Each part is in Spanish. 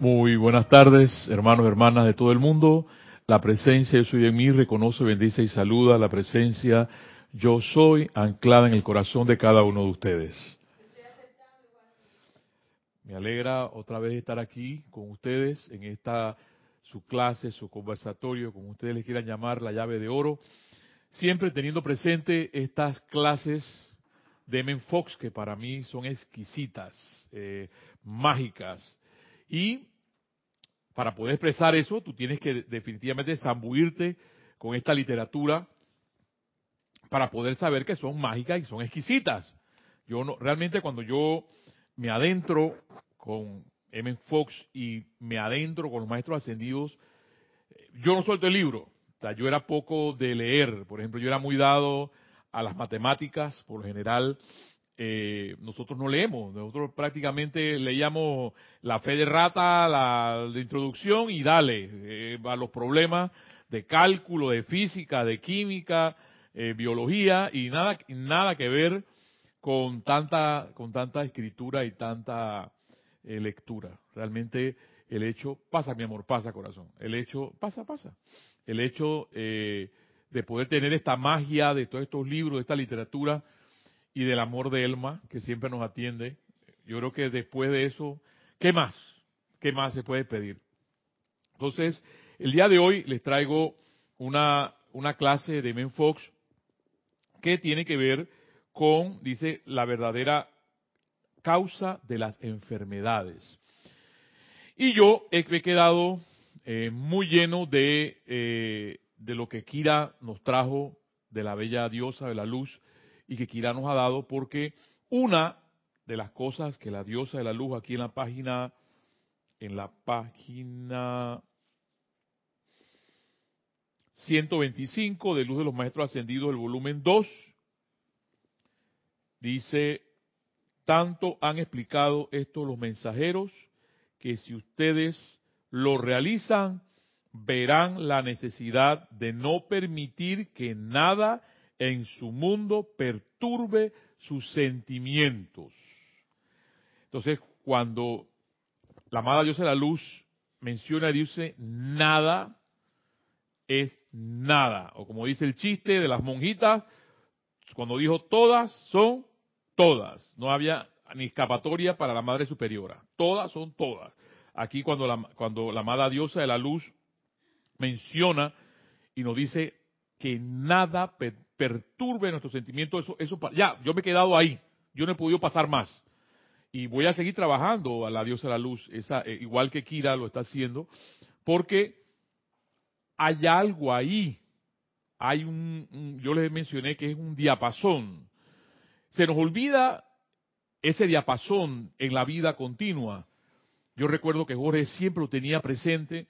Muy buenas tardes, hermanos y hermanas de todo el mundo. La presencia Yo soy en mí reconoce, bendice y saluda la presencia Yo soy anclada en el corazón de cada uno de ustedes. Me alegra otra vez estar aquí con ustedes en esta su clase, su conversatorio, como ustedes les quieran llamar, la llave de oro, siempre teniendo presente estas clases de Men Fox que para mí son exquisitas, eh, mágicas, y para poder expresar eso, tú tienes que definitivamente zambuirte con esta literatura para poder saber que son mágicas y son exquisitas. Yo no, realmente cuando yo me adentro con M. Fox y me adentro con los maestros ascendidos, yo no suelto el libro. O sea, yo era poco de leer. Por ejemplo, yo era muy dado a las matemáticas, por lo general, eh, nosotros no leemos, nosotros prácticamente leíamos la fe de rata, la, introducción y dale eh, a los problemas de cálculo, de física, de química, eh, biología y nada, nada que ver con tanta, con tanta escritura y tanta lectura. Realmente el hecho, pasa mi amor, pasa corazón, el hecho, pasa, pasa. El hecho de poder tener esta magia de todos estos libros, de esta literatura, y del amor de Elma, que siempre nos atiende. Yo creo que después de eso, ¿qué más? ¿Qué más se puede pedir? Entonces, el día de hoy les traigo una, una clase de Men Fox que tiene que ver con, dice, la verdadera causa de las enfermedades. Y yo he, quedado eh, muy lleno de, eh, de lo que Kira nos trajo de la bella diosa de la luz y que Kira nos ha dado, porque una de las cosas que la diosa de la luz aquí en la página, en la página 125 de Luz de los Maestros Ascendidos, el volumen 2, dice, tanto han explicado esto los mensajeros, que si ustedes lo realizan, verán la necesidad de no permitir que nada en su mundo perturbe sus sentimientos. Entonces, cuando la amada diosa de la luz menciona, dice, nada es nada. O como dice el chiste de las monjitas, cuando dijo todas son todas. No había ni escapatoria para la Madre Superiora. Todas son todas. Aquí cuando la, cuando la amada diosa de la luz menciona y nos dice que nada perturbe nuestros sentimientos, eso, eso, ya, yo me he quedado ahí, yo no he podido pasar más. Y voy a seguir trabajando a la diosa de la luz, esa, eh, igual que Kira lo está haciendo, porque hay algo ahí, hay un, yo les mencioné que es un diapasón. Se nos olvida ese diapasón en la vida continua. Yo recuerdo que Jorge siempre lo tenía presente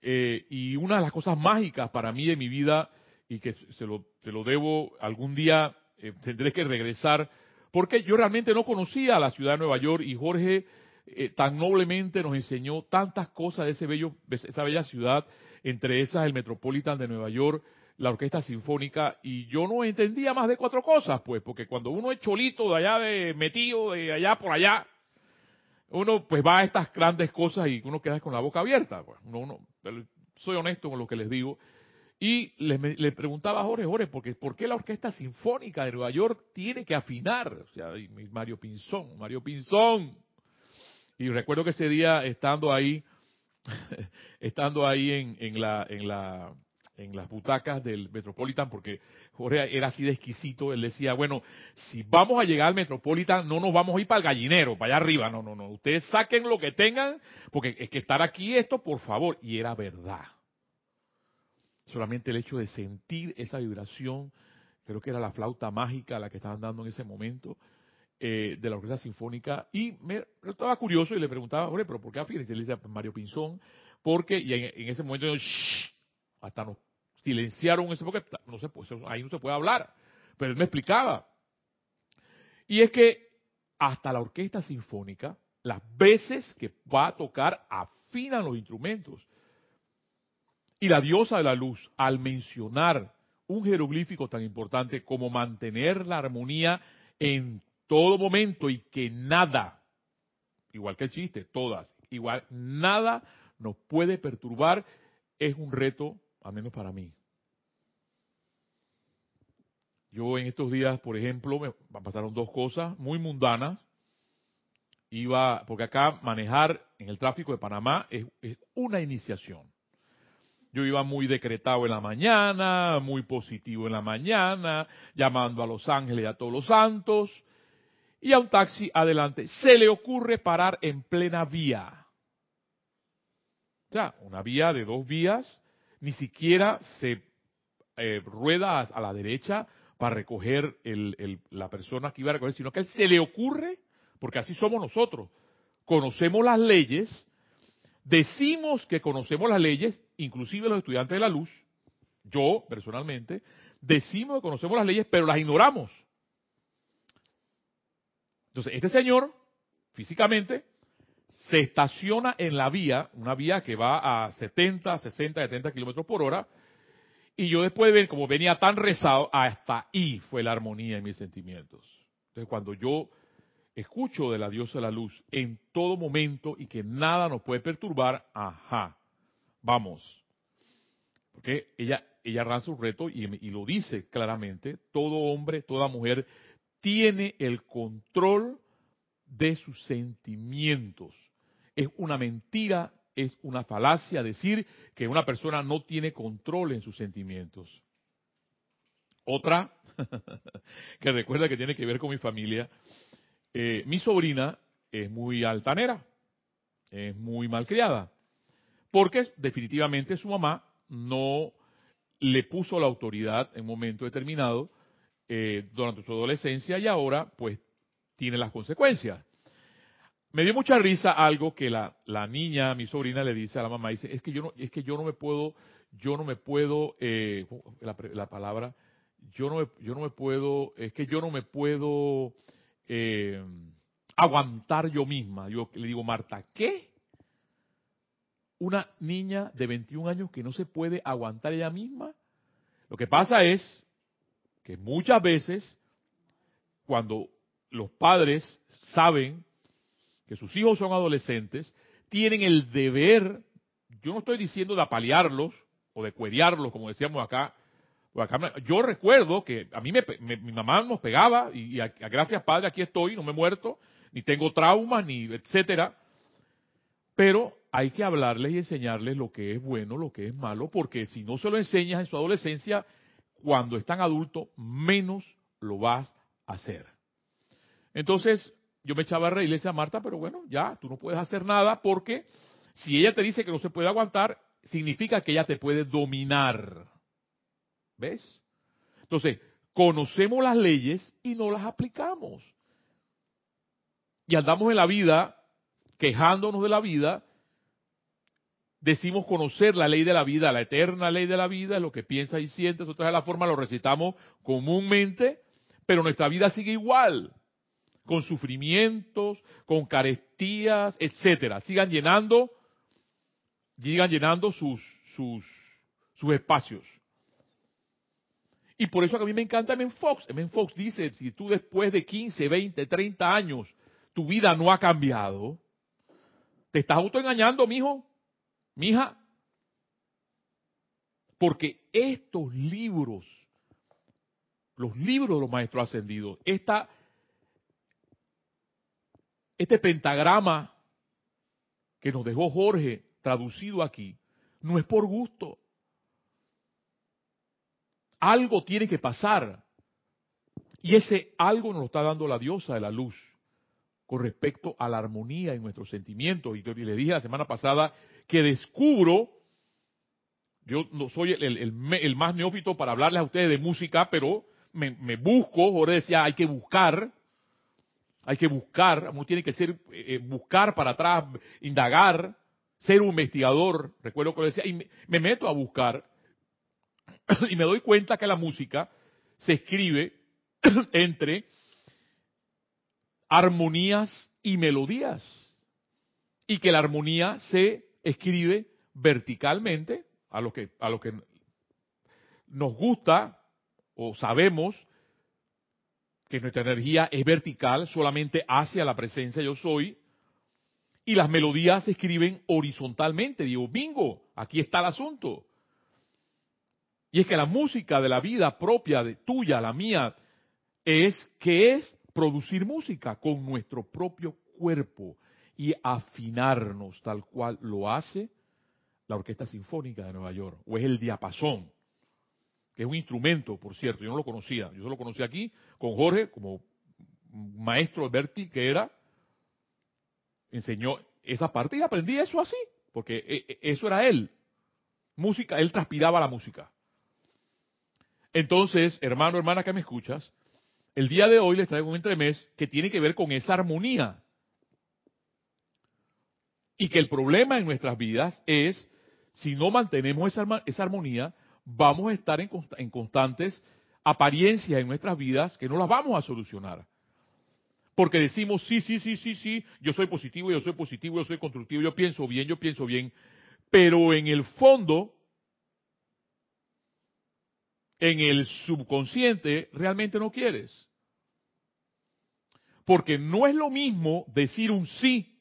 eh, y una de las cosas mágicas para mí de mi vida y que se lo, lo debo algún día, eh, tendré que regresar, porque yo realmente no conocía la ciudad de Nueva York y Jorge eh, tan noblemente nos enseñó tantas cosas de ese bello, esa bella ciudad, entre esas el Metropolitan de Nueva York, la Orquesta Sinfónica, y yo no entendía más de cuatro cosas, pues, porque cuando uno es cholito de allá, de metido de allá por allá, uno pues va a estas grandes cosas y uno queda con la boca abierta. Pues. Uno, soy honesto con lo que les digo. Y le, preguntaba a Jorge, Jorge, porque, ¿por qué la Orquesta Sinfónica de Nueva York tiene que afinar? O sea, Mario Pinzón, Mario Pinzón. Y recuerdo que ese día, estando ahí, estando ahí en, en, la, en, la, en las butacas del Metropolitan, porque Jorge era así de exquisito, él decía, bueno, si vamos a llegar al Metropolitan, no nos vamos a ir para el gallinero, para allá arriba, no, no, no, ustedes saquen lo que tengan, porque es que estar aquí esto, por favor, y era verdad. Solamente el hecho de sentir esa vibración, creo que era la flauta mágica la que estaban dando en ese momento, eh, de la orquesta sinfónica, y me estaba curioso y le preguntaba, hombre, pero ¿por qué? Y le decía, Mario Pinzón, porque, y en, ese momento, hasta nos silenciaron ese, porque no sé, pues ahí no se puede hablar, pero él me explicaba. Y es que hasta la orquesta sinfónica, las veces que va a tocar, afinan los instrumentos. Y la diosa de la luz, al mencionar un jeroglífico tan importante como mantener la armonía en todo momento y que nada, igual que el chiste, todas, igual, nada nos puede perturbar, es un reto, al menos para mí. Yo en estos días, por ejemplo, me pasaron dos cosas muy mundanas. Iba, porque acá manejar en el tráfico de Panamá es, es una iniciación. Yo iba muy decretado en la mañana, muy positivo en la mañana, llamando a los ángeles y a todos los santos, y a un taxi adelante. Se le ocurre parar en plena vía. O sea, una vía de dos vías, ni siquiera se eh, rueda a, la derecha para recoger la persona que iba a recoger, sino que él se le ocurre, porque así somos nosotros, conocemos las leyes, decimos que conocemos las leyes, inclusive los estudiantes de la luz, yo personalmente, decimos que conocemos las leyes, pero las ignoramos. Entonces, este señor, físicamente, se estaciona en la vía, una vía que va a 70, 60, 70 kilómetros por hora, y yo después de ver como venía tan rezado, hasta ahí fue la armonía en mis sentimientos. Entonces, cuando yo escucho de la diosa la luz en todo momento y que nada nos puede perturbar, ajá, vamos. Porque ella, ella lanza un reto y lo dice claramente, todo hombre, toda mujer tiene el control de sus sentimientos. Es una mentira, es una falacia decir que una persona no tiene control en sus sentimientos. Otra, que recuerda que tiene que ver con mi familia, eh, mi sobrina es muy altanera, es muy malcriada, porque definitivamente su mamá no le puso la autoridad en un momento determinado eh, durante su adolescencia y ahora pues tiene las consecuencias. Me dio mucha risa algo que la, la, niña, mi sobrina, le dice a la mamá, dice, es que yo no, es que yo no me puedo, yo no me puedo, eh, la, la, palabra, yo no, me, yo no me puedo, es que yo no me puedo eh, aguantar yo misma. Yo le digo, Marta, ¿qué? Una niña de 21 años que no se puede aguantar ella misma. Lo que pasa es que muchas veces, cuando los padres saben que sus hijos son adolescentes, tienen el deber, yo no estoy diciendo de apalearlos o de cueriarlos, como decíamos acá, yo recuerdo que a mí mi mamá nos pegaba y, gracias padre aquí estoy, no me he muerto, ni tengo traumas, ni etcétera. Pero hay que hablarles y enseñarles lo que es bueno, lo que es malo, porque si no se lo enseñas en su adolescencia, cuando están adultos, menos lo vas a hacer. Entonces, yo me echaba a reír y le decía a Marta, pero bueno, ya, tú no puedes hacer nada porque si ella te dice que no se puede aguantar, significa que ella te puede dominar. ¿Ves? Entonces, conocemos las leyes y no las aplicamos. Y andamos en la vida quejándonos de la vida, decimos conocer la ley de la vida, la eterna ley de la vida, lo que piensas y sientes, otra de la forma lo recitamos comúnmente, pero nuestra vida sigue igual, con sufrimientos, con carestías, etcétera. Sigan llenando, sigan llenando sus, sus, sus espacios. Y por eso a mí me encanta Men Fox. Men Fox dice, si tú después de 15, 20, 30 años, tu vida no ha cambiado, te estás autoengañando, mijo, mija. Porque estos libros, los libros de los maestros ascendidos, esta, este pentagrama que nos dejó Jorge traducido aquí, no es por gusto. Algo tiene que pasar. Y ese algo nos lo está dando la diosa de la luz con respecto a la armonía en nuestros sentimientos. Y le dije la semana pasada que descubro, yo no soy el, más neófito para hablarles a ustedes de música, pero me, busco, Jorge decía, hay que buscar, hay que buscar, uno tiene que ser, eh, eh, buscar para atrás, indagar, ser un investigador, recuerdo que decía, y me meto a buscar, y me doy cuenta que la música se escribe entre armonías y melodías. Y que la armonía se escribe verticalmente, a lo que, a lo que nos gusta o sabemos que nuestra energía es vertical solamente hacia la presencia yo soy, Y las melodías se escriben horizontalmente. Digo, bingo, aquí está el asunto. Y es que la música de la vida propia, de tuya, la mía, es que es producir música con nuestro propio cuerpo y afinarnos tal cual lo hace la Orquesta Sinfónica de Nueva York, o es el diapasón, que es un instrumento, por cierto, yo no lo conocía, yo solo lo conocí aquí con Jorge como maestro Berti que era, enseñó esa parte y aprendí eso así, porque e, e, eso era él, música, él transpiraba la música. Entonces, hermano, hermana que me escuchas, el día de hoy les traigo un entremés que tiene que ver con esa armonía. Y que el problema en nuestras vidas es, si no mantenemos esa, armonía, vamos a estar en, en constantes apariencias en nuestras vidas que no las vamos a solucionar. Porque decimos, sí, sí, sí, sí, sí, yo soy positivo, yo soy positivo, yo soy constructivo, yo pienso bien, yo pienso bien. Pero en el fondo, en el subconsciente, realmente no quieres. Porque no es lo mismo decir un sí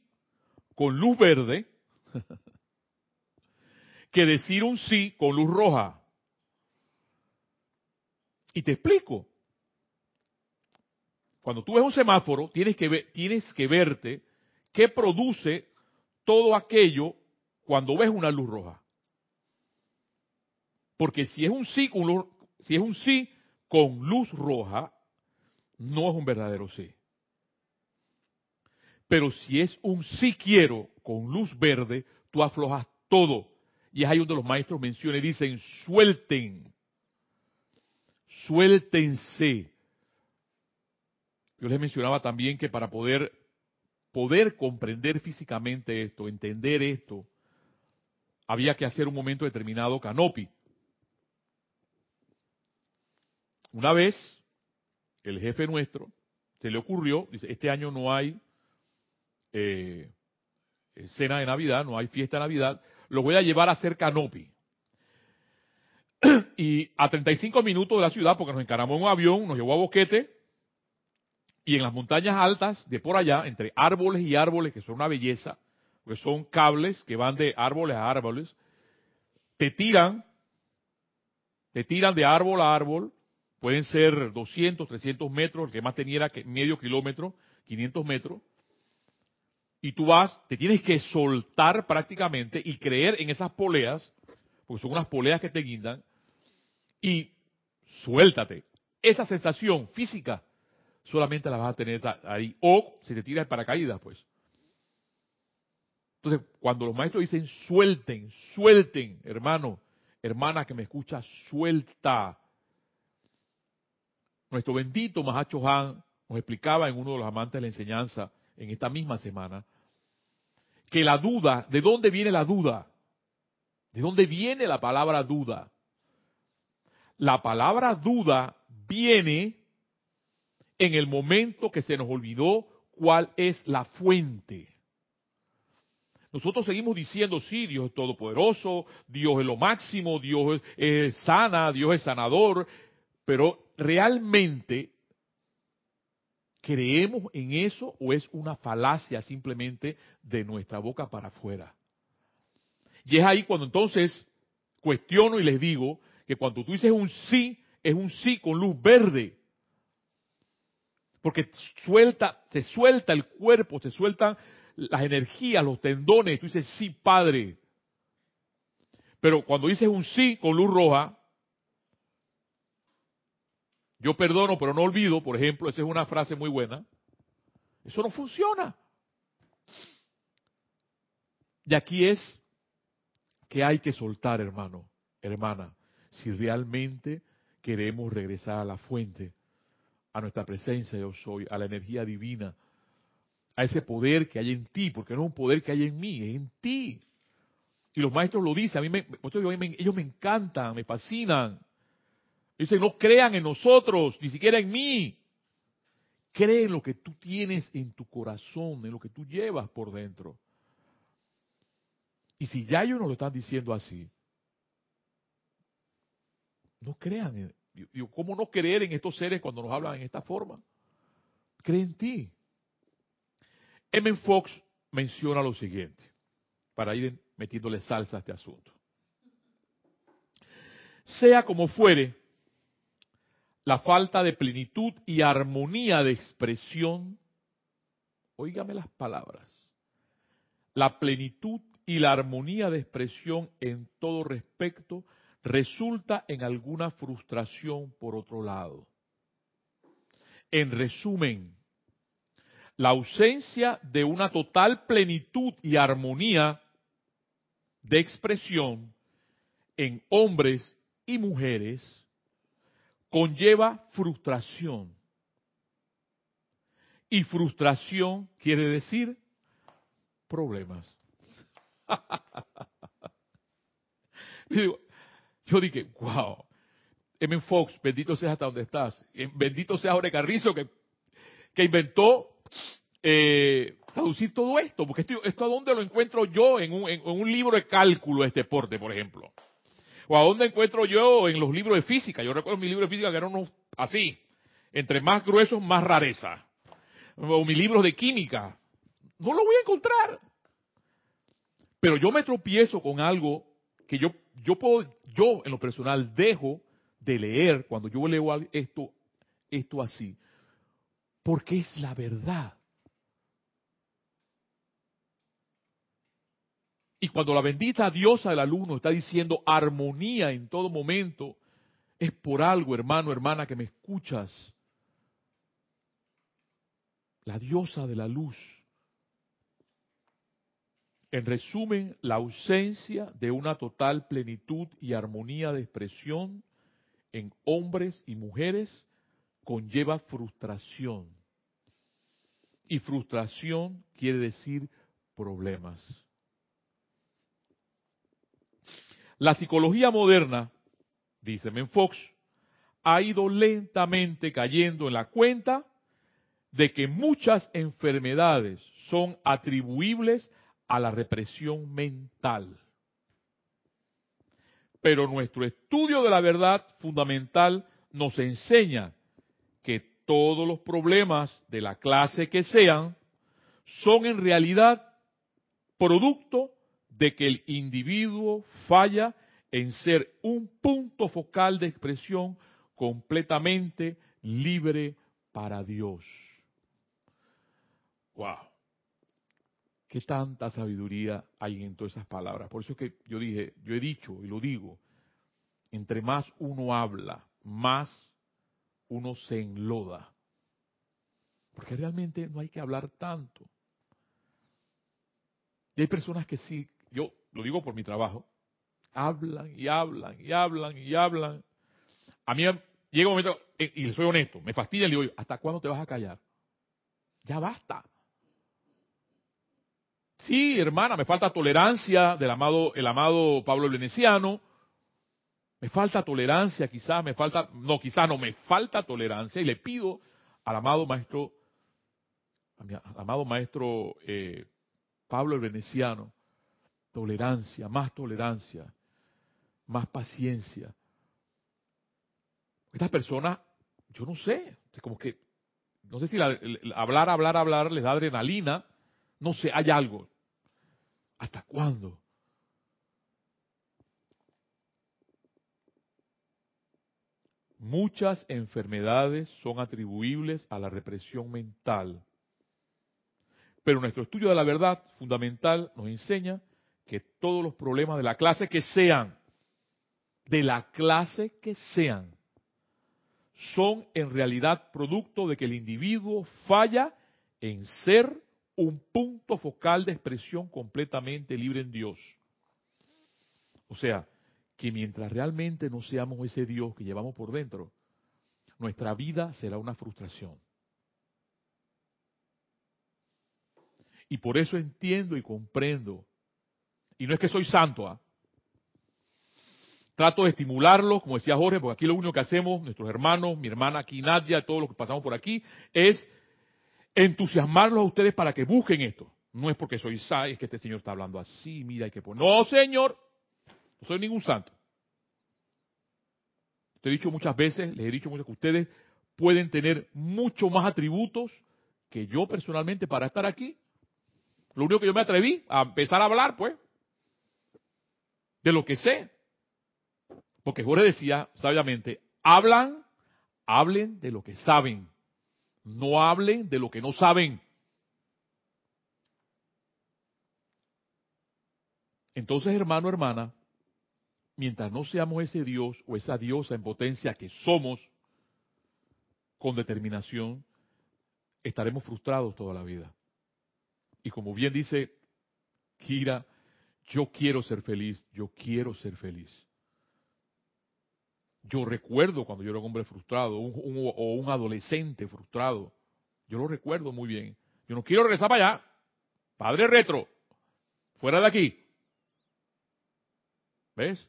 con luz verde que decir un sí con luz roja. Y te explico. Cuando tú ves un semáforo, tienes que, ver, tienes que verte qué produce todo aquello cuando ves una luz roja. Porque si es un sí con luz, si es un sí con luz roja, no es un verdadero sí. Pero si es un sí quiero con luz verde, tú aflojas todo. Y es ahí donde los maestros mencionan y dicen, suelten, suéltense. Yo les mencionaba también que para poder, poder comprender físicamente esto, entender esto, había que hacer un momento determinado canopi. Una vez, el jefe nuestro, se le ocurrió, dice, este año no hay eh, cena de Navidad, no hay fiesta de Navidad, lo voy a llevar a hacer canopi. y a 35 minutos de la ciudad, porque nos encaramos en un avión, nos llevó a Boquete, y en las montañas altas de por allá, entre árboles y árboles, que son una belleza, pues son cables que van de árboles a árboles, te tiran, te tiran de árbol a árbol, pueden ser 200, 300 metros, el que más tenía que medio kilómetro, 500 metros, y tú vas, te tienes que soltar prácticamente y creer en esas poleas, porque son unas poleas que te guindan, y suéltate. Esa sensación física solamente la vas a tener ahí. O si te tiras paracaídas, pues. Entonces, cuando los maestros dicen suelten, suelten, hermano, hermana que me escucha, suelta. Nuestro bendito Mahacho Han nos explicaba en uno de los amantes de la enseñanza en esta misma semana que la duda, ¿de dónde viene la duda? ¿De dónde viene la palabra duda? La palabra duda viene en el momento que se nos olvidó cuál es la fuente. Nosotros seguimos diciendo, sí, Dios es todopoderoso, Dios es lo máximo, Dios es, sana, Dios es sanador, pero realmente ¿Creemos en eso o es una falacia simplemente de nuestra boca para afuera? Y es ahí cuando entonces cuestiono y les digo que cuando tú dices un sí, es un sí con luz verde. Porque suelta, se suelta el cuerpo, se sueltan las energías, los tendones, tú dices sí, Padre. Pero cuando dices un sí con luz roja, yo perdono pero no olvido, por ejemplo, esa es una frase muy buena. Eso no funciona. Y aquí es que hay que soltar, hermano, hermana, si realmente queremos regresar a la fuente a nuestra presencia yo soy, a la energía divina, a ese poder que hay en ti, porque no es un poder que hay en mí, es en ti. Y los maestros lo dicen, a mí me, ellos me encantan, me fascinan. Dicen, no crean en nosotros, ni siquiera en mí. Cree en lo que tú tienes en tu corazón, en lo que tú llevas por dentro. Y si ya ellos nos lo están diciendo así, no crean, ¿cómo no creer en estos seres cuando nos hablan en esta forma? Cree en ti. M. Fox menciona lo siguiente, para ir metiéndole salsa a este asunto. Sea como fuere, la falta de plenitud y armonía de expresión, oígame las palabras, la plenitud y la armonía de expresión en todo respecto resulta en alguna frustración por otro lado. En resumen, la ausencia de una total plenitud y armonía de expresión en hombres y mujeres conlleva frustración. Y frustración quiere decir problemas. Yo dije, wow. M. Fox, bendito seas hasta donde estás. Eh, bendito sea Jorge Carrizo que, que inventó eh, traducir todo esto. Porque esto, esto a dónde lo encuentro yo en un, en, un libro de cálculo de este deporte, por ejemplo. O a dónde encuentro yo en los libros de física. Yo recuerdo mi libro de física que eran así. Entre más gruesos, más rareza. O mis libros de química. No lo voy a encontrar. Pero yo me tropiezo con algo que yo, yo puedo, yo en lo personal dejo de leer cuando yo leo esto, esto así, porque es la verdad. Y cuando la bendita diosa del alumno está diciendo armonía en todo momento, es por algo, hermano, hermana, que me escuchas. La diosa de la luz en resumen, la ausencia de una total plenitud y armonía de expresión en hombres y mujeres conlleva frustración. Y frustración quiere decir problemas. La psicología moderna, dice Fox, ha ido lentamente cayendo en la cuenta de que muchas enfermedades son atribuibles a la represión mental. Pero nuestro estudio de la verdad fundamental nos enseña que todos los problemas de la clase que sean son en realidad producto de que el individuo falla en ser un punto focal de expresión completamente libre para Dios. Wow. ¿Qué tanta sabiduría hay en todas esas palabras? Por eso es que yo dije, yo he dicho y lo digo, entre más uno habla, más uno se enloda. Porque realmente no hay que hablar tanto. Y hay personas que sí, yo lo digo por mi trabajo, hablan y hablan y hablan y hablan. A mí llega un momento, eh, y soy honesto, me fastidia y le digo, ¿hasta cuándo te vas a callar? Ya basta. Sí, hermana, me falta tolerancia del amado, el amado Pablo el Veneciano. Me falta tolerancia, quizás, me falta, no, quizás no, me falta tolerancia y le pido al amado maestro, al amado maestro eh, Pablo el Veneciano, tolerancia, más tolerancia, más paciencia. Estas personas, yo no sé, como que, no sé si hablar, hablar, hablar les da adrenalina, no sé, hay algo. ¿Hasta cuándo? Muchas enfermedades son atribuibles a la represión mental. Pero nuestro estudio de la verdad fundamental nos enseña que todos los problemas de la clase que sean, de la clase que sean, son en realidad producto de que el individuo falla en ser un punto focal de expresión completamente libre en Dios. O sea, que mientras realmente no seamos ese Dios que llevamos por dentro, nuestra vida será una frustración. Y por eso entiendo y comprendo. Y no es que soy santo, ¿ah? Trato de estimularlos, como decía Jorge, porque aquí lo único que hacemos, nuestros hermanos, mi hermana aquí, Nadia, todos los que pasamos por aquí, es entusiasmarlos a ustedes para que busquen esto. No es porque soy es que este señor está hablando así, mira, hay que poner. No, señor, no soy ningún santo. Te he dicho muchas veces, les he dicho muchas que ustedes pueden tener mucho más atributos que yo personalmente para estar aquí. Lo único que yo me atreví a empezar a hablar, pues, de lo que sé. Porque Jorge decía sabiamente, hablan, hablen de lo que saben. No hablen de lo que no saben. Entonces, hermano, hermana, mientras no seamos ese Dios o esa diosa en potencia que somos, con determinación, estaremos frustrados toda la vida. Y como bien dice Kira, yo quiero ser feliz, yo quiero ser feliz. Yo recuerdo cuando yo era un hombre frustrado o un adolescente frustrado. Yo lo recuerdo muy bien. Yo no quiero regresar para allá. Padre retro, fuera de aquí. ¿Ves?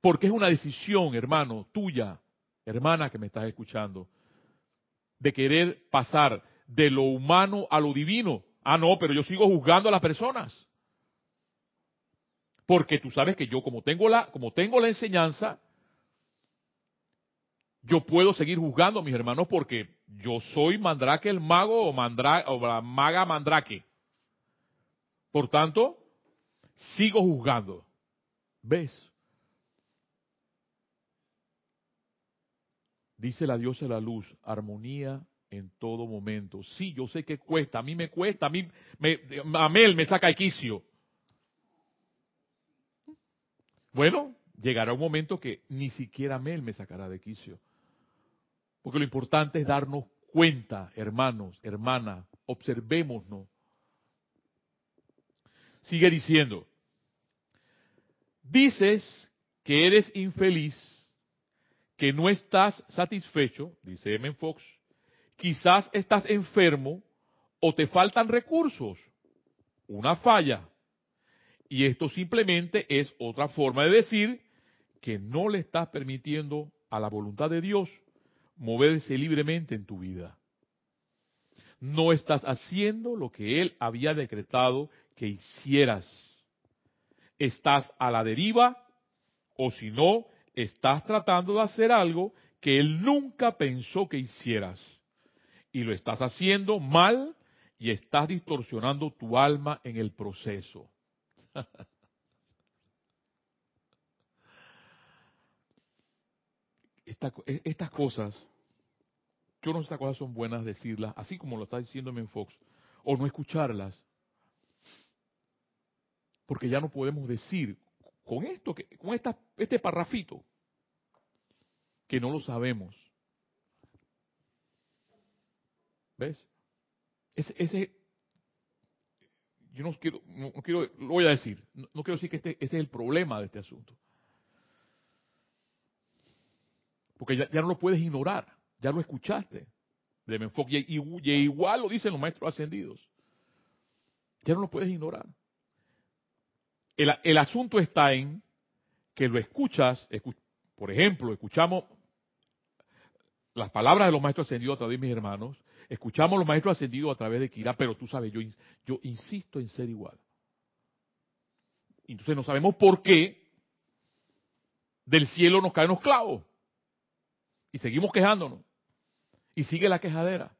Porque es una decisión, hermano, tuya, hermana que me estás escuchando, de querer pasar de lo humano a lo divino. Ah, no, pero yo sigo juzgando a las personas. Porque tú sabes que yo como tengo la como tengo la enseñanza yo puedo seguir juzgando a mis hermanos porque yo soy Mandrake el mago o, mandra, o la maga Mandrake. Por tanto, sigo juzgando. ¿Ves? Dice la diosa de la luz, armonía en todo momento. Sí, yo sé que cuesta, a mí me cuesta, a mí, me, a Mel me saca el quicio. Bueno, llegará un momento que ni siquiera Mel me sacará de quicio. Porque lo importante es darnos cuenta, hermanos, hermanas, observémonos. Sigue diciendo, dices que eres infeliz, que no estás satisfecho, dice M. Fox, quizás estás enfermo o te faltan recursos, una falla. Y esto simplemente es otra forma de decir que no le estás permitiendo a la voluntad de Dios moverse libremente en tu vida. No estás haciendo lo que Él había decretado que hicieras. Estás a la deriva o si no, estás tratando de hacer algo que Él nunca pensó que hicieras. Y lo estás haciendo mal y estás distorsionando tu alma en el proceso. estas cosas yo no sé si estas cosas son buenas decirlas, así como lo está diciendo en Fox, o no escucharlas. Porque ya no podemos decir con esto, con esta, este parrafito, que no lo sabemos. ¿Ves? Ese, ese yo no quiero, no, quiero, lo voy a decir, no, quiero decir que este, ese es el problema de este asunto. Porque ya no lo puedes ignorar. Ya lo escuchaste de enfoque. Y, igual lo dicen los maestros ascendidos. Ya no lo puedes ignorar. El, asunto está en que lo escuchas, por ejemplo, escuchamos las palabras de los maestros ascendidos a través de mis hermanos, escuchamos los maestros ascendidos a través de Kira, pero tú sabes, yo, yo insisto en ser igual. Entonces no sabemos por qué del cielo nos caen los clavos. Y seguimos quejándonos. Y sigue la quejadera.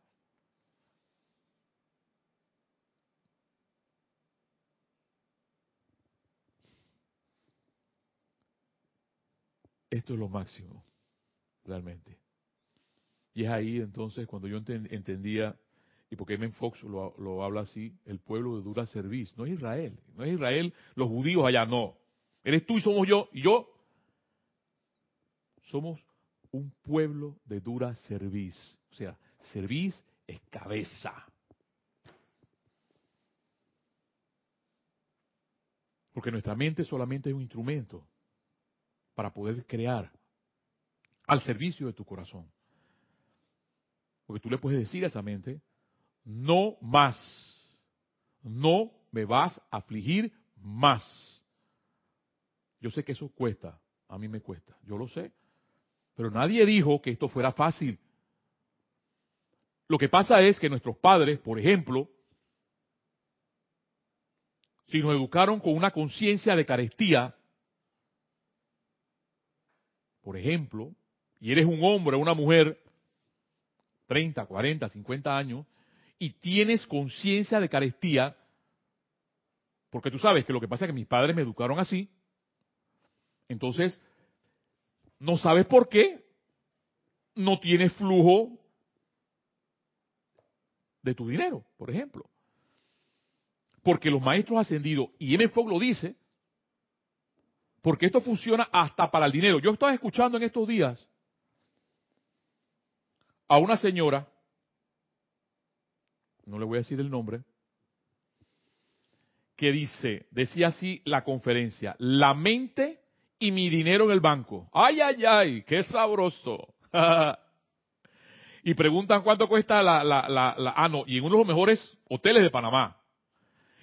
Esto es lo máximo, realmente. Y es ahí entonces cuando yo entendía, y porque Men Fox lo, lo, habla así, el pueblo de dura serviz. No es Israel, no es Israel, los judíos allá, no. Eres tú y somos yo, y yo somos un pueblo de dura cerviz. O sea, cerviz es cabeza. Porque nuestra mente solamente es un instrumento para poder crear al servicio de tu corazón. Porque tú le puedes decir a esa mente, no más, no me vas a afligir más. Yo sé que eso cuesta, a mí me cuesta, yo lo sé. Pero nadie dijo que esto fuera fácil. Lo que pasa es que nuestros padres, por ejemplo, si nos educaron con una conciencia de carestía, por ejemplo, y eres un hombre o una mujer, 30, 40, 50 años, y tienes conciencia de carestía, Porque tú sabes que lo que pasa es que mis padres me educaron así. Entonces, no sabes por qué no tienes flujo de tu dinero, por ejemplo. Porque los maestros ascendidos, y M. Fogg lo dice, porque esto funciona hasta para el dinero. Yo estaba escuchando en estos días a una señora, no le voy a decir el nombre, que dice, decía así la conferencia, la mente y mi dinero en el banco. Ay, ay, ay, qué sabroso. y preguntan cuánto cuesta la, la, la, la, ah, no, y en uno de los mejores hoteles de Panamá.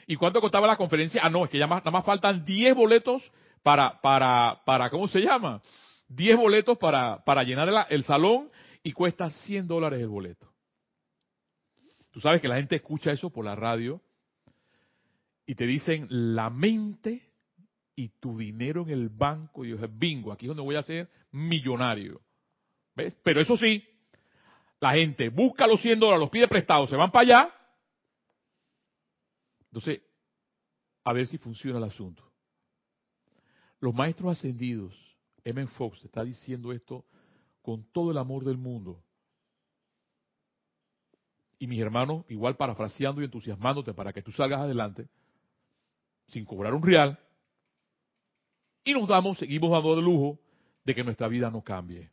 ¿Y cuánto costaba la conferencia? Ah, no, es que ya más, nada más faltan 10 boletos para, para, para, ¿cómo se llama? 10 boletos para, para llenar el, el salón y cuesta 100 dólares el boleto. Tú sabes que la gente escucha eso por la radio y te dicen la mente y tu dinero en el banco. Y yo dije, bingo, aquí es donde voy a ser millonario. ¿Ves? Pero eso sí, la gente busca los 100 dólares, los pide prestados, se van para allá. Entonces, a ver si funciona el asunto. Los maestros ascendidos, M. Fox está diciendo esto con todo el amor del mundo. Y mis hermanos, igual parafraseando y entusiasmándote para que tú salgas adelante, sin cobrar un real, y nos damos, seguimos dando de lujo de que nuestra vida no cambie.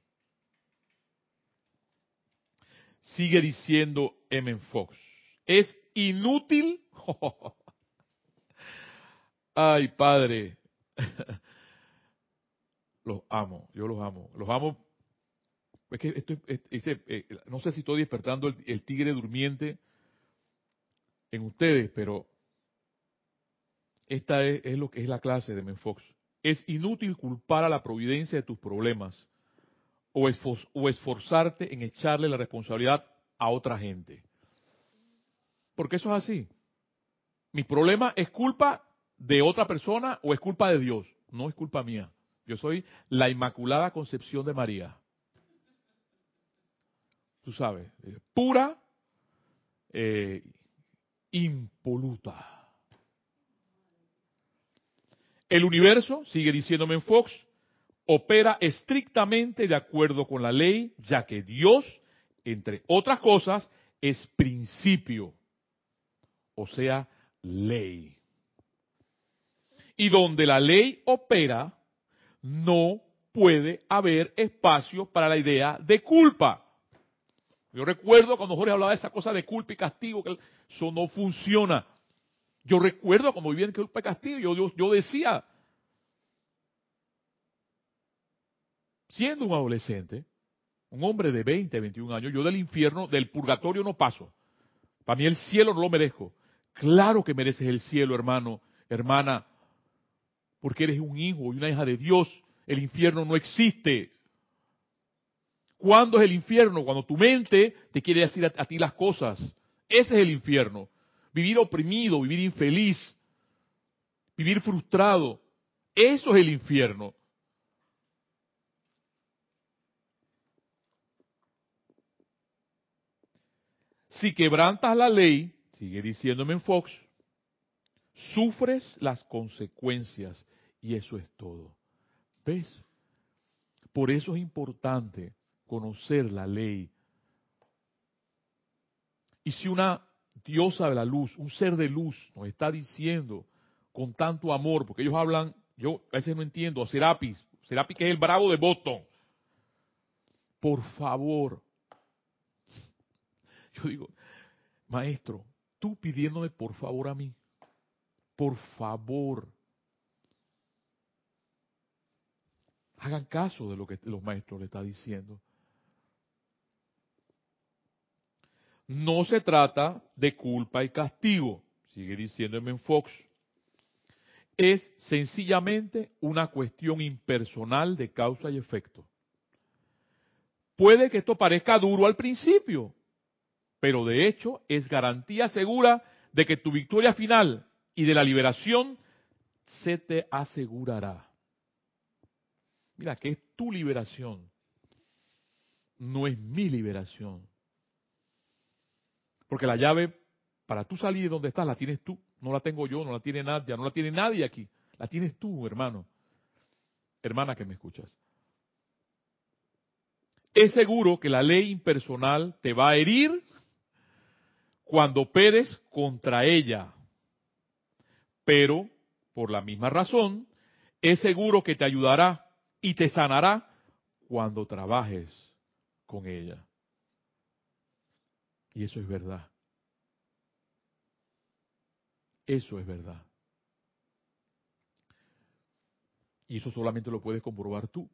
Sigue diciendo M. Fox, es inútil. Ay, Padre, los amo, yo los amo. Los amo. Eh, no sé si estoy despertando el, tigre durmiente en ustedes, pero esta es, lo que es la clase de Menfox. Es inútil culpar a la providencia de tus problemas o esforzarte en echarle la responsabilidad a otra gente. Porque eso es así. Mi problema es culpa de otra persona o es culpa de Dios. No es culpa mía. Yo soy la Inmaculada Concepción de María. Tú sabes, eh, pura, eh, impoluta. El universo, sigue diciéndome en Fox, opera estrictamente de acuerdo con la ley, ya que Dios, entre otras cosas, es principio, o sea, ley. Y donde la ley opera, no puede haber espacio para la idea de culpa. Yo recuerdo cuando Jorge hablaba de esa cosa de culpa y castigo, que eso no funciona. Yo recuerdo cuando vivía en culpa y castigo, yo, yo, decía, siendo un adolescente, un hombre de 20, 21 años, yo del infierno, del purgatorio no paso. Para mí el cielo no lo merezco. Claro que mereces el cielo, hermano, hermana, porque eres un hijo y una hija de Dios. El infierno no existe. ¿Cuándo es el infierno? Cuando tu mente te quiere decir a, ti las cosas. Ese es el infierno. Vivir oprimido, vivir infeliz, vivir frustrado. Eso es el infierno. Si quebrantas la ley, sigue diciéndome en Fox, sufres las consecuencias y eso es todo. ¿Ves? Por eso es importante conocer la ley. Y si una diosa de la luz, un ser de luz, nos está diciendo con tanto amor, porque ellos hablan, yo a veces no entiendo, a Serapis, Serapis que es el bravo de Boston. Por favor. Yo digo, maestro, tú pidiéndome por favor a mí. Por favor. Hagan caso de lo que los maestros le están diciendo. No se trata de culpa y castigo, sigue diciéndome en Fox. Es sencillamente una cuestión impersonal de causa y efecto. Puede que esto parezca duro al principio, pero de hecho es garantía segura de que tu victoria final y de la liberación se te asegurará. Mira, que es tu liberación, no es mi liberación. Porque la llave para tú salir de donde estás la tienes tú. No la tengo yo, no la tiene nadie, no la tiene nadie aquí. La tienes tú, hermano. Hermana que me escuchas. Es seguro que la ley impersonal te va a herir cuando operes contra ella. Pero, por la misma razón, es seguro que te ayudará y te sanará cuando trabajes con ella. Y eso es verdad. Eso es verdad. Y eso solamente lo puedes comprobar tú.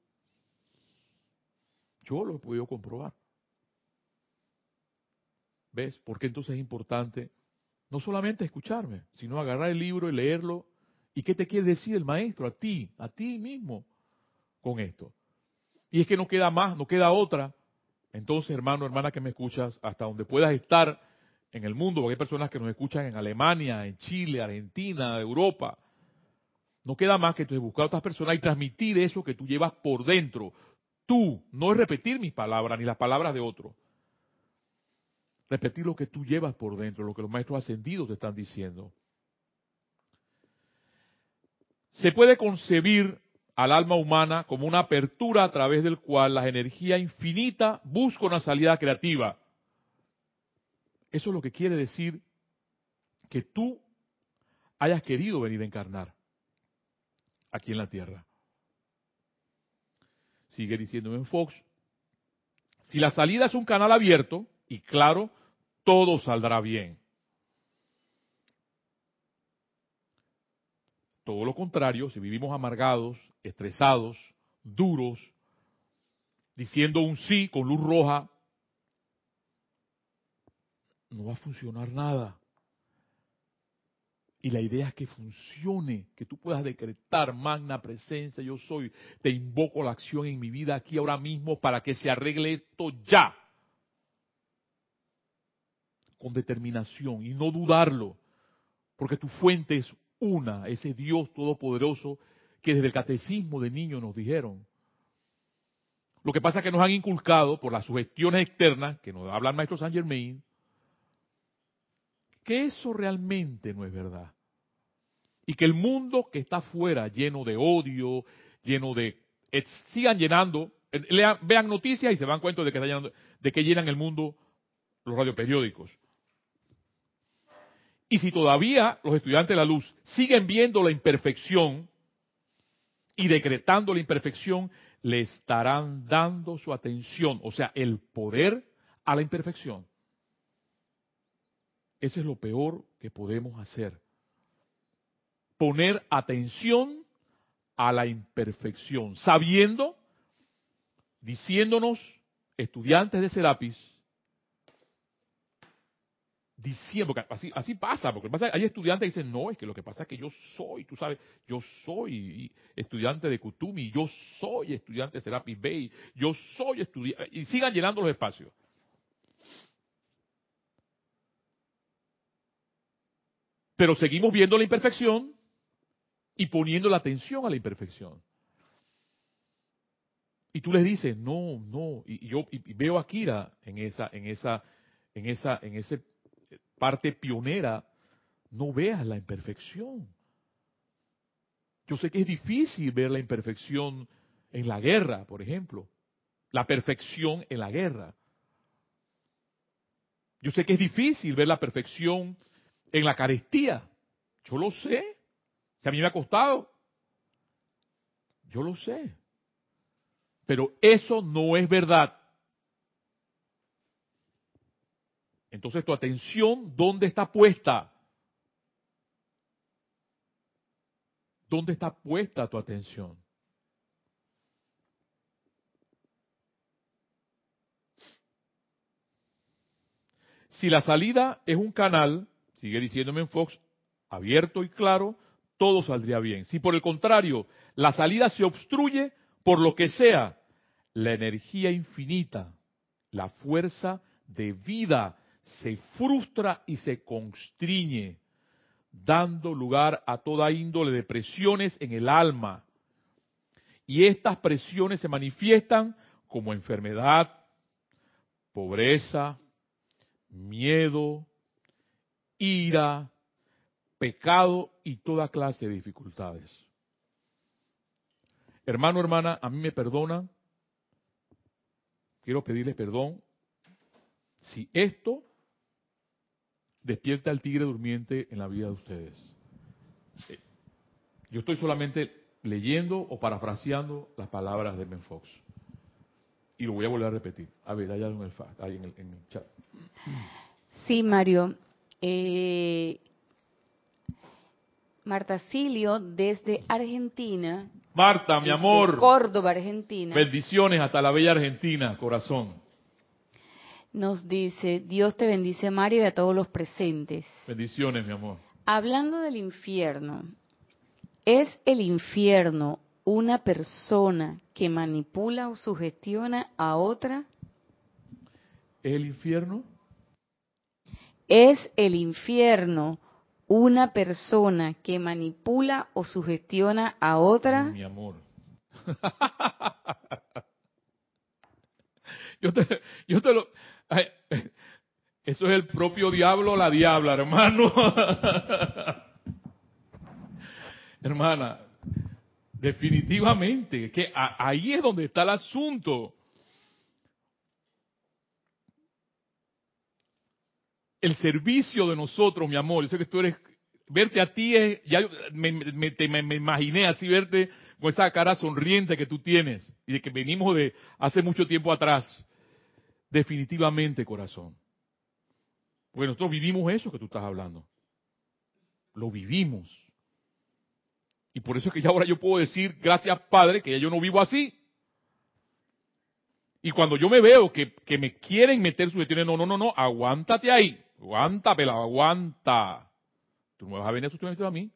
Yo lo he podido comprobar. ¿Ves? Porque entonces es importante no solamente escucharme, sino agarrar el libro y leerlo. ¿Y qué te quiere decir el maestro a ti, a ti mismo, con esto? Y es que no queda más, no queda otra. Entonces, hermano, hermana que me escuchas, hasta donde puedas estar en el mundo, porque hay personas que nos escuchan en Alemania, en Chile, Argentina, Europa. No queda más que buscar a otras personas y transmitir eso que tú llevas por dentro. Tú, no es repetir mis palabras ni las palabras de otro. Repetir lo que tú llevas por dentro, lo que los maestros ascendidos te están diciendo. Se puede concebir al alma humana como una apertura a través del cual la energía infinita busca una salida creativa. Eso es lo que quiere decir que tú hayas querido venir a encarnar aquí en la tierra. Sigue diciéndome en Fox, si la salida es un canal abierto, y claro, todo saldrá bien. Todo lo contrario, si vivimos amargados, estresados, duros, diciendo un sí con luz roja, no va a funcionar nada. Y la idea es que funcione, que tú puedas decretar, magna presencia, yo soy, te invoco la acción en mi vida aquí ahora mismo para que se arregle esto ya con determinación y no dudarlo, porque tu fuente es una, ese Dios todopoderoso que desde el catecismo de niño nos dijeron. Lo que pasa es que nos han inculcado por las sugestiones externas, que nos habla el maestro Saint Germain, que eso realmente no es verdad. Y que el mundo que está afuera, lleno de odio, lleno de... sigan llenando, vean noticias y se van cuenta de que, llenando, de que llenan el mundo los radioperiódicos. Y si todavía los estudiantes de la luz siguen viendo la imperfección y decretando la imperfección, le estarán dando su atención, o sea, el poder a la imperfección. Ese es lo peor que podemos hacer. Poner atención a la imperfección, sabiendo, diciéndonos, estudiantes de Serapis, diciendo, porque así, pasa, porque pasa, hay estudiantes que dicen, no, es que lo que pasa es que yo soy, tú sabes, yo soy estudiante de Kutumi, yo soy estudiante de Serapis Bay, yo soy estudiante, y sigan llenando los espacios. Pero seguimos viendo la imperfección y poniendo la atención a la imperfección. Y tú les dices, no, no, y, yo veo a Kira en esa, en esa, en esa, en ese parte pionera, no veas la imperfección. Yo sé que es difícil ver la imperfección en la guerra, por ejemplo. La perfección en la guerra. Yo sé que es difícil ver la perfección en la carestía. Yo lo sé. Si a mí me ha costado. Yo lo sé. Pero eso no es verdad. Entonces tu atención, ¿dónde está puesta? ¿Dónde está puesta tu atención? Si la salida es un canal, sigue diciéndome en Fox, abierto y claro, todo saldría bien. Si por el contrario la salida se obstruye por lo que sea, la energía infinita, la fuerza de vida se frustra y se constriñe, dando lugar a toda índole de presiones en el alma. Y estas presiones se manifiestan como enfermedad, pobreza, miedo, ira, pecado y toda clase de dificultades. Hermano, hermana, a mí me perdonan. Quiero pedirles perdón si esto despierta al tigre durmiente en la vida de ustedes. Eh, yo estoy solamente leyendo o parafraseando las palabras de Ben Fox. Y lo voy a volver a repetir. A ver, hay algo en el, en el, en el chat. Sí, Mario. Eh, Marta Silio desde Argentina. Marta, mi amor. Córdoba, Argentina. Bendiciones hasta la bella Argentina, corazón. Nos dice, Dios te bendice Mario y a todos los presentes. Bendiciones, mi amor. Hablando del infierno, ¿es el infierno una persona que manipula o sugestiona a otra? ¿Es el infierno? ¿Es el infierno una persona que manipula o sugestiona a otra? mi amor. yo, te, yo te lo... eso es el propio diablo la diabla, hermano. Hermana, definitivamente, que ahí es donde está el asunto. el servicio de nosotros, mi amor, yo sé que tú eres, verte a ti es, ya me, me, imaginé así verte con esa cara sonriente que tú tienes y de que venimos de hace mucho tiempo atrás. Definitivamente, corazón. Porque nosotros vivimos eso que tú estás hablando. Lo vivimos. Y por eso es que ya ahora yo puedo decir, gracias Padre, que ya yo no vivo así. Y cuando yo me veo que, que me quieren meter su no, no, no, no, aguántate ahí. Aguanta, pero aguanta. Tú no me vas a venir a sustituir a mí.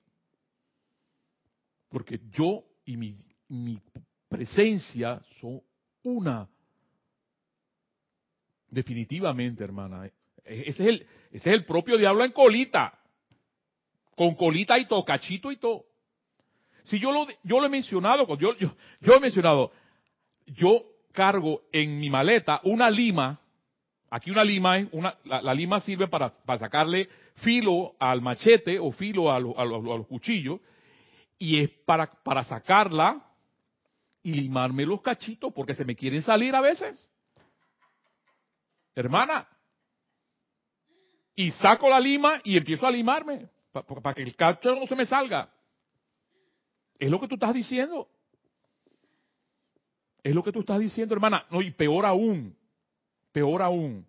Porque yo y mi, mi presencia son una. Definitivamente, hermana. Ese es, el, ese es el propio diablo en colita. Con colita y todo, cachito y todo. Si yo lo, yo lo he mencionado, yo, yo, yo he mencionado, yo cargo en mi maleta una lima Aquí una lima, una, la, lima sirve para, sacarle filo al machete o filo a, los cuchillos y es para, para sacarla y limarme los cachitos porque se me quieren salir a veces. Hermana. Y saco la lima y empiezo a limarme para que el cacho no se me salga. Es lo que tú estás diciendo. Es lo que tú estás diciendo, hermana. No, y peor aún, Peor aún,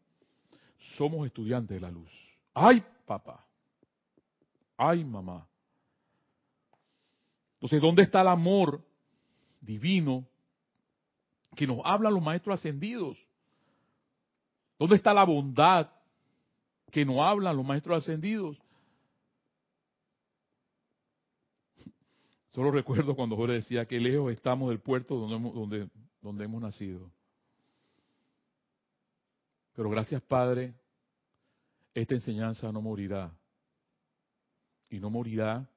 somos estudiantes de la luz. ¡Ay, papá! ¡Ay, mamá! Entonces, ¿dónde está el amor divino que nos hablan los maestros ascendidos? ¿Dónde está la bondad que nos hablan los maestros ascendidos? Solo recuerdo cuando Jorge decía que lejos estamos del puerto donde donde, donde hemos nacido. Pero gracias Padre, esta enseñanza no morirá. Y no morirá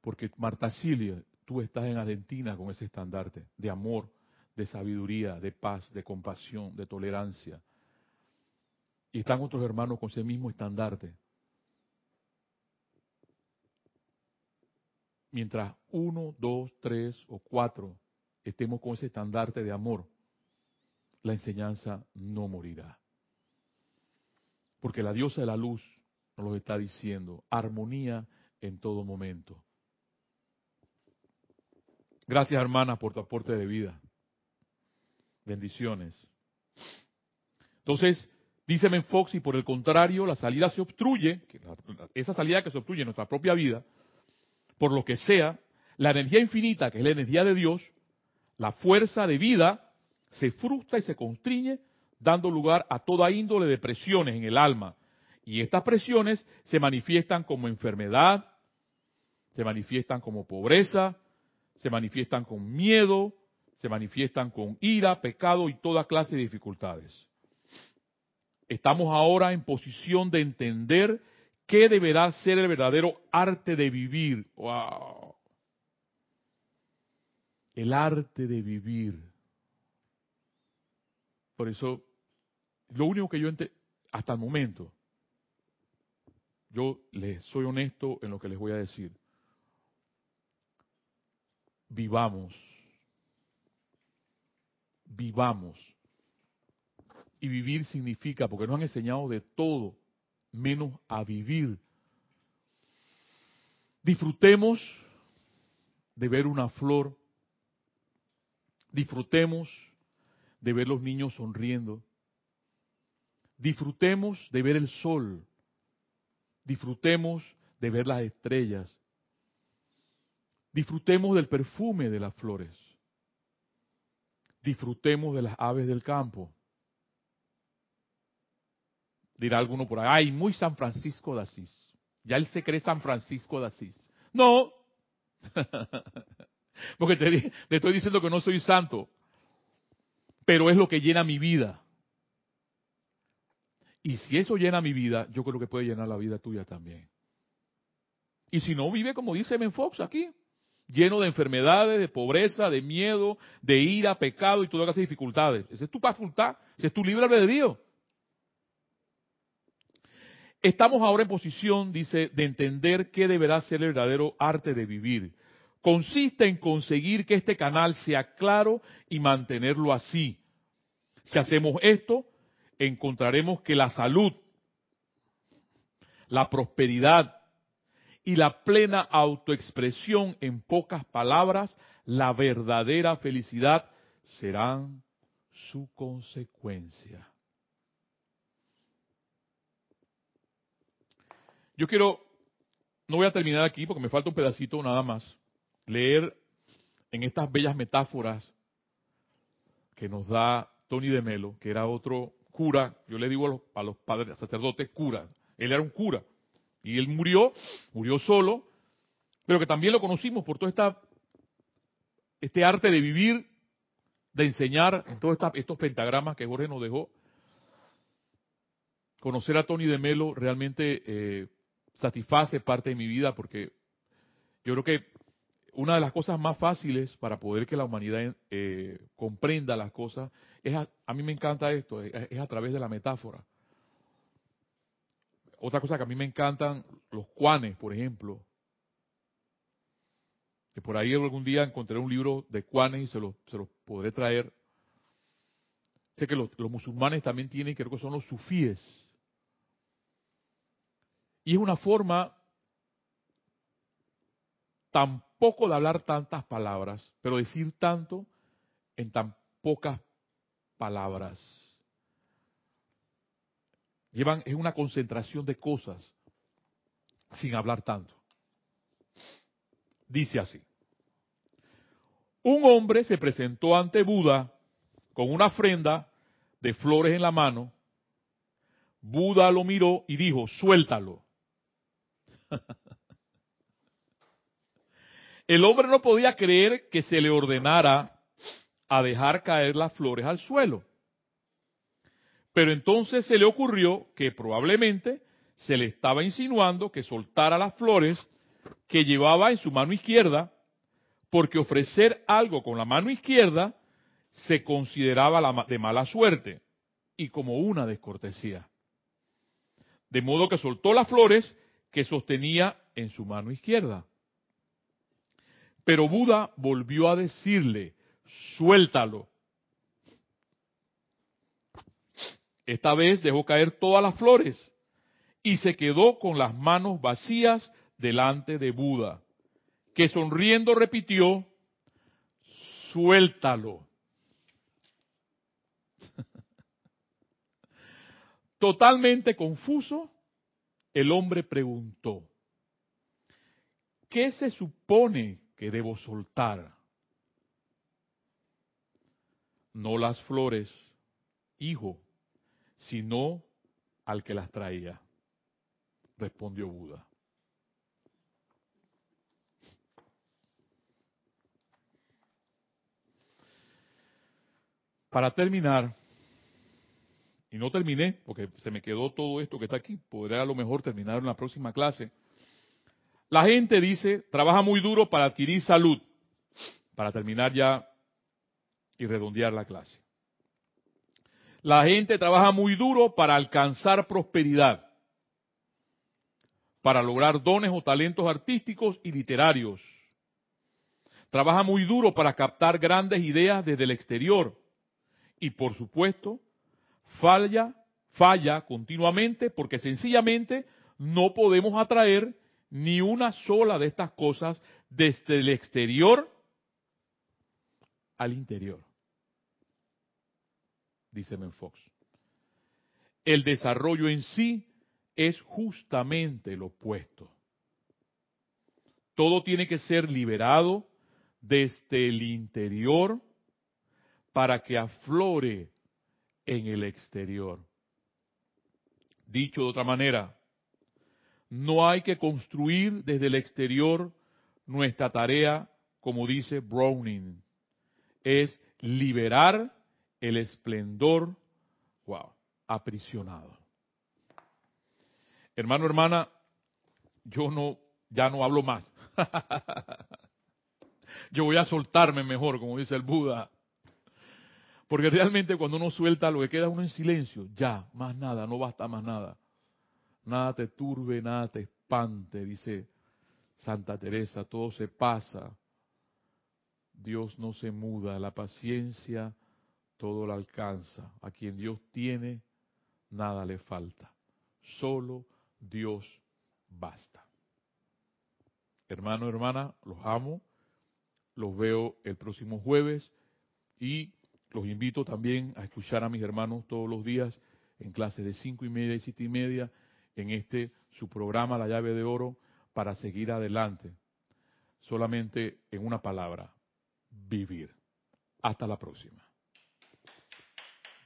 porque Marta Silvia, tú estás en Argentina con ese estandarte de amor, de sabiduría, de paz, de compasión, de tolerancia. Y están otros hermanos con ese mismo estandarte. Mientras uno, dos, tres o cuatro estemos con ese estandarte de amor, la enseñanza no morirá. Porque la diosa de la luz nos lo está diciendo, armonía en todo momento. Gracias hermanas por tu aporte de vida. Bendiciones. Entonces, dice Fox, y por el contrario, la salida se obstruye, esa salida que se obstruye en nuestra propia vida, por lo que sea, la energía infinita, que es la energía de Dios, la fuerza de vida, se frustra y se constriñe dando lugar a toda índole de presiones en el alma. Y estas presiones se manifiestan como enfermedad, se manifiestan como pobreza, se manifiestan con miedo, se manifiestan con ira, pecado y toda clase de dificultades. Estamos ahora en posición de entender qué deberá ser el verdadero arte de vivir. ¡Wow! El arte de vivir. Por eso lo único que yo hasta el momento, yo les soy honesto en lo que les voy a decir. Vivamos. Vivamos. Y vivir significa, porque nos han enseñado de todo, menos a vivir. Disfrutemos de ver una flor. Disfrutemos de ver los niños sonriendo. Disfrutemos de ver el sol. Disfrutemos de ver las estrellas. Disfrutemos del perfume de las flores. Disfrutemos de las aves del campo. Dirá alguno por ahí, ay, muy San Francisco de Asís. Ya él se cree San Francisco de Asís. No, porque te, estoy diciendo que no soy santo, pero es lo que llena mi vida. Y si eso llena mi vida, yo creo que puede llenar la vida tuya también. Y si no, vive como dice Ben Fox aquí, lleno de enfermedades, de pobreza, de miedo, de ira, pecado y todas las dificultades. Esa es tu facultad, ese es tu libre albedrío. Estamos ahora en posición, dice, de entender qué deberá ser el verdadero arte de vivir. Consiste en conseguir que este canal sea claro y mantenerlo así. Si hacemos esto, encontraremos que la salud, la prosperidad y la plena autoexpresión, en pocas palabras, la verdadera felicidad, serán su consecuencia. Yo quiero, no voy a terminar aquí porque me falta un pedacito nada más, leer en estas bellas metáforas que nos da Tony de Melo, que era otro cura, yo le digo a los, padres, sacerdotes, cura. Él era un cura. Y él murió, murió solo, pero que también lo conocimos por todo esta, este arte de vivir, de enseñar en todos estos pentagramas que Jorge nos dejó. Conocer a Tony de Melo realmente eh, satisface parte de mi vida porque yo creo que una de las cosas más fáciles para poder que la humanidad eh, comprenda las cosas es a, mí me encanta esto es, a través de la metáfora. Otra cosa que a mí me encantan los cuanes por ejemplo. Que por ahí algún día encontré un libro de cuanes y se los se podré traer. Sé que los, los musulmanes también tienen creo que son los sufíes y es una forma tan poco de hablar tantas palabras, pero decir tanto en tan pocas palabras. Llevan, es una concentración de cosas sin hablar tanto. Dice así. Un hombre se presentó ante Buda con una ofrenda de flores en la mano. Buda lo miró y dijo, suéltalo. El hombre no podía creer que se le ordenara a dejar caer las flores al suelo. Pero entonces se le ocurrió que probablemente se le estaba insinuando que soltara las flores que llevaba en su mano izquierda, porque ofrecer algo con la mano izquierda se consideraba de mala suerte y como una descortesía. De modo que soltó las flores que sostenía en su mano izquierda. Pero Buda volvió a decirle, suéltalo. Esta vez dejó caer todas las flores y se quedó con las manos vacías delante de Buda, que sonriendo repitió, suéltalo. Totalmente confuso, el hombre preguntó, ¿qué se supone que debo soltar? No las flores, hijo, sino al que las traía, respondió Buda. Para terminar, y no terminé, porque se me quedó todo esto que está aquí, podré a lo mejor terminar en la próxima clase. La gente dice, trabaja muy duro para adquirir salud, para terminar ya y redondear la clase. La gente trabaja muy duro para alcanzar prosperidad. para lograr dones o talentos artísticos y literarios. Trabaja muy duro para captar grandes ideas desde el exterior. Y por supuesto, falla, falla continuamente porque sencillamente no podemos atraer ni una sola de estas cosas desde el exterior al interior. Dice Menfox. El desarrollo en sí es justamente lo opuesto. Todo tiene que ser liberado desde el interior para que aflore en el exterior. Dicho de otra manera, no hay que construir desde el exterior nuestra tarea, como dice Browning, es liberar el esplendor, aprisionado. Hermano, hermana, yo no, ya no hablo más. yo voy a soltarme mejor, como dice el Buda. Porque realmente cuando uno suelta lo que queda uno en silencio, ya, más nada, no basta más nada. Nada te turbe, nada te espante, dice Santa Teresa, todo se pasa. Dios no se muda, la paciencia todo la alcanza. A quien Dios tiene, nada le falta. Solo Dios basta. Hermano, hermana, los amo los veo el próximo jueves y los invito también a escuchar a mis hermanos todos los días en clases de cinco y media y siete y media en este su programa La llave de oro para seguir adelante. Solamente en una palabra, vivir. Hasta la próxima.